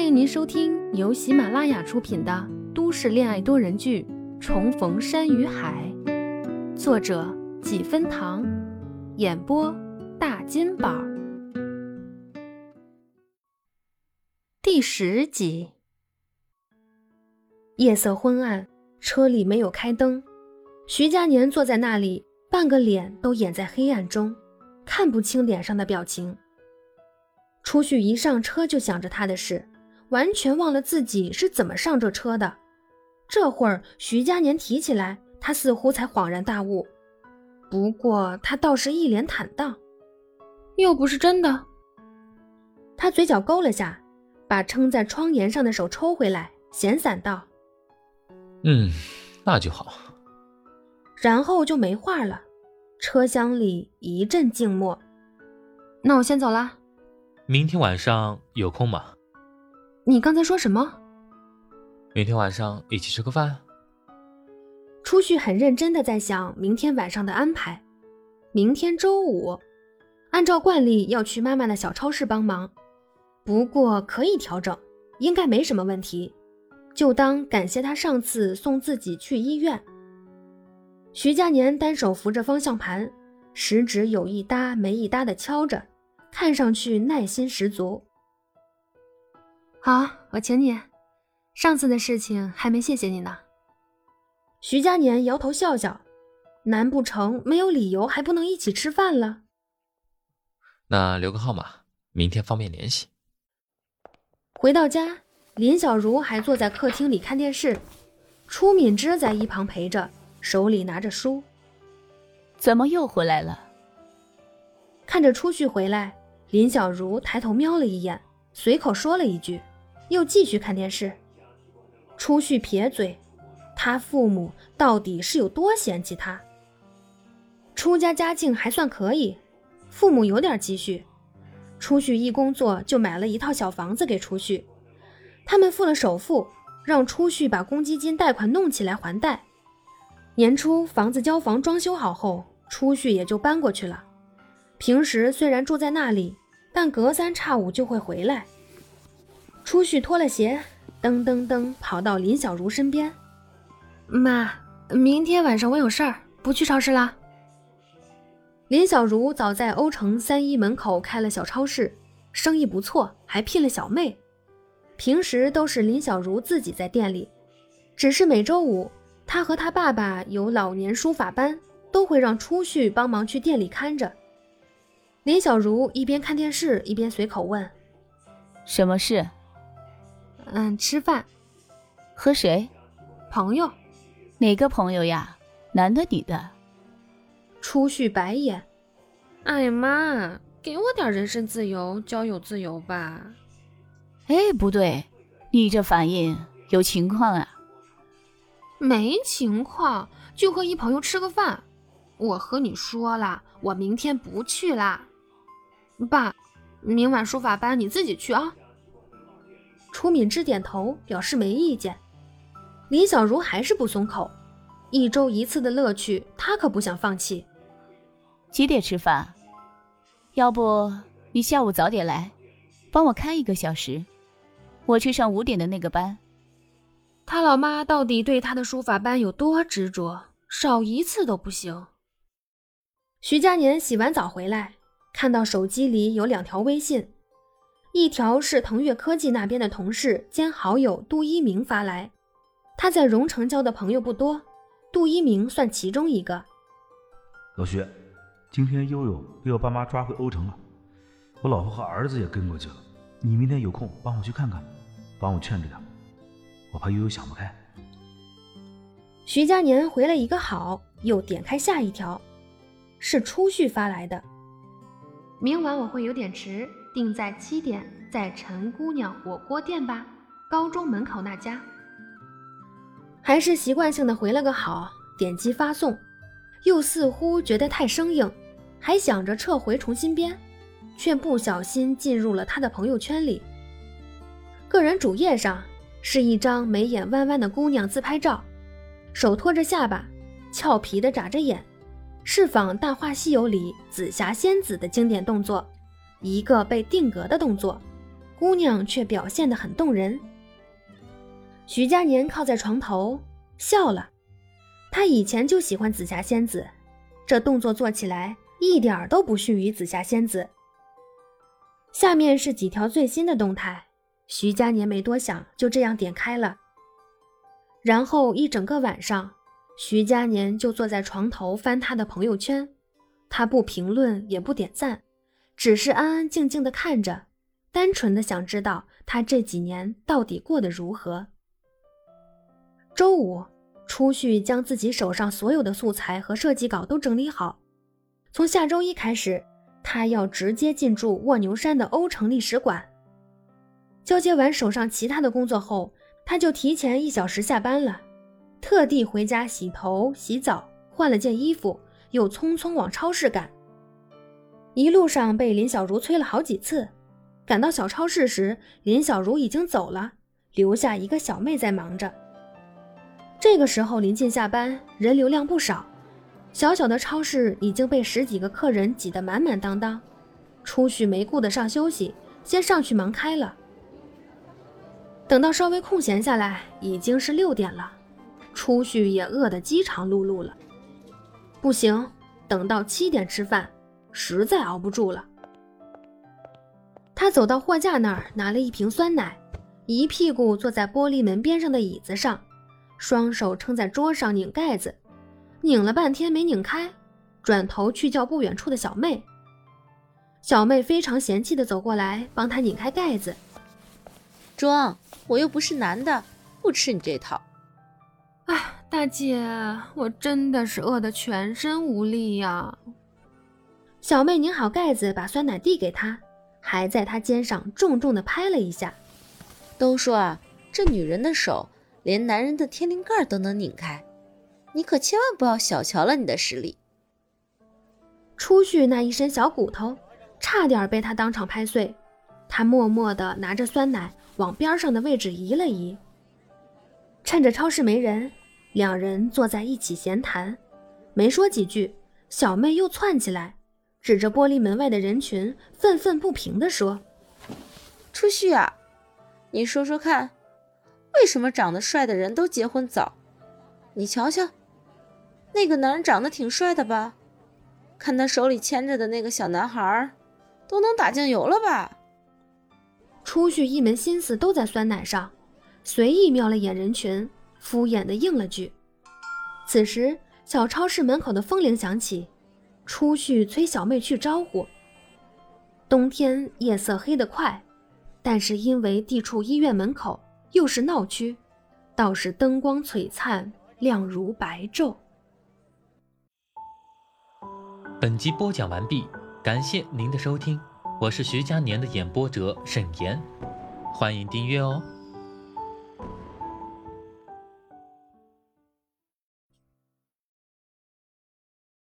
欢迎您收听由喜马拉雅出品的都市恋爱多人剧《重逢山与海》，作者几分糖，演播大金宝，第十集。夜色昏暗，车里没有开灯，徐佳年坐在那里，半个脸都掩在黑暗中，看不清脸上的表情。初旭一上车就想着他的事。完全忘了自己是怎么上这车的。这会儿徐佳年提起来，他似乎才恍然大悟。不过他倒是一脸坦荡，又不是真的。他嘴角勾了下，把撑在窗沿上的手抽回来，闲散道：“嗯，那就好。”然后就没话了。车厢里一阵静默。那我先走了。明天晚上有空吗？你刚才说什么？明天晚上一起吃个饭。初旭很认真的在想明天晚上的安排。明天周五，按照惯例要去妈妈的小超市帮忙，不过可以调整，应该没什么问题。就当感谢他上次送自己去医院。徐佳年单手扶着方向盘，食指有一搭没一搭的敲着，看上去耐心十足。好，我请你。上次的事情还没谢谢你呢。徐佳年摇头笑笑，难不成没有理由还不能一起吃饭了？那留个号码，明天方便联系。回到家，林小如还坐在客厅里看电视，初敏之在一旁陪着，手里拿着书。怎么又回来了？看着初旭回来，林小如抬头瞄了一眼，随口说了一句。又继续看电视，初旭撇嘴，他父母到底是有多嫌弃他？初家家境还算可以，父母有点积蓄，初旭一工作就买了一套小房子给初旭，他们付了首付，让初旭把公积金贷款弄起来还贷。年初房子交房装修好后，初旭也就搬过去了。平时虽然住在那里，但隔三差五就会回来。初旭脱了鞋，噔噔噔跑到林小如身边。妈，明天晚上我有事儿，不去超市了。林小如早在欧城三一门口开了小超市，生意不错，还聘了小妹。平时都是林小如自己在店里，只是每周五，她和她爸爸有老年书法班，都会让初旭帮忙去店里看着。林小如一边看电视一边随口问：“什么事？”嗯，吃饭，和谁？朋友，哪个朋友呀？男的女的？初旭白眼，哎呀妈，给我点人身自由、交友自由吧。哎，不对，你这反应有情况啊？没情况，就和一朋友吃个饭。我和你说了，我明天不去啦。爸，明晚书法班你自己去啊。初敏之点头表示没意见，林小如还是不松口。一周一次的乐趣，她可不想放弃。几点吃饭？要不你下午早点来，帮我开一个小时，我去上五点的那个班。他老妈到底对他的书法班有多执着，少一次都不行。徐佳年洗完澡回来，看到手机里有两条微信。一条是腾越科技那边的同事兼好友杜一鸣发来，他在荣城交的朋友不多，杜一鸣算其中一个。老徐，今天悠悠被我爸妈抓回欧城了，我老婆和儿子也跟过去了。你明天有空帮我去看看，帮我劝着点，我怕悠悠想不开。徐佳年回了一个好，又点开下一条，是初旭发来的。明晚我会有点迟。定在七点，在陈姑娘火锅店吧，高中门口那家。还是习惯性的回了个好，点击发送，又似乎觉得太生硬，还想着撤回重新编，却不小心进入了他的朋友圈里。个人主页上是一张眉眼弯弯的姑娘自拍照，手托着下巴，俏皮的眨着眼，是仿《大话西游》里紫霞仙子的经典动作。一个被定格的动作，姑娘却表现得很动人。徐佳年靠在床头笑了，他以前就喜欢紫霞仙子，这动作做起来一点都不逊于紫霞仙子。下面是几条最新的动态，徐佳年没多想，就这样点开了。然后一整个晚上，徐佳年就坐在床头翻他的朋友圈，他不评论也不点赞，只是安安静静的看着，单纯的想知道他这几年到底过得如何。周五，初旭将自己手上所有的素材和设计稿都整理好。从下周一开始，他要直接进驻卧牛山的欧城历史馆。交接完手上其他的工作后，他就提前一小时下班了，特地回家洗头、洗澡，换了件衣服，又匆匆往超市赶。一路上被林小如催了好几次。赶到小超市时，林小如已经走了，留下一个小妹在忙着。这个时候临近下班，人流量不少，小小的超市已经被十几个客人挤得满满当当。初旭没顾得上休息，先上去忙开了。等到稍微空闲下来，已经是六点了，初旭也饿得饥肠辘辘了。不行，等到七点吃饭，实在熬不住了。他走到货架那儿，拿了一瓶酸奶，一屁股坐在玻璃门边上的椅子上。双手撑在桌上拧盖子，拧了半天没拧开，转头去叫不远处的小妹。小妹非常嫌弃的走过来，帮他拧开盖子。装，我又不是男的，不吃你这套。哎，大姐，我真的是饿得全身无力呀。小妹拧好盖子，把酸奶递给他，还在他肩上重重的拍了一下。都说啊，这女人的手。连男人的天灵盖都能拧开，你可千万不要小瞧了你的实力。出去那一身小骨头，差点被他当场拍碎。他默默地拿着酸奶往边上的位置移了移。趁着超市没人，两人坐在一起闲谈，没说几句，小妹又窜起来，指着玻璃门外的人群，愤愤不平地说：“初旭啊，你说说看。”为什么长得帅的人都结婚早？你瞧瞧，那个男人长得挺帅的吧？看他手里牵着的那个小男孩，都能打酱油了吧？初旭一门心思都在酸奶上，随意瞄了眼人群，敷衍的应了句。此时，小超市门口的风铃响起，出去催小妹去招呼。冬天夜色黑得快，但是因为地处医院门口。又是闹区，倒是灯光璀璨，亮如白昼。本集播讲完毕，感谢您的收听，我是徐佳年的演播者沈岩，欢迎订阅哦。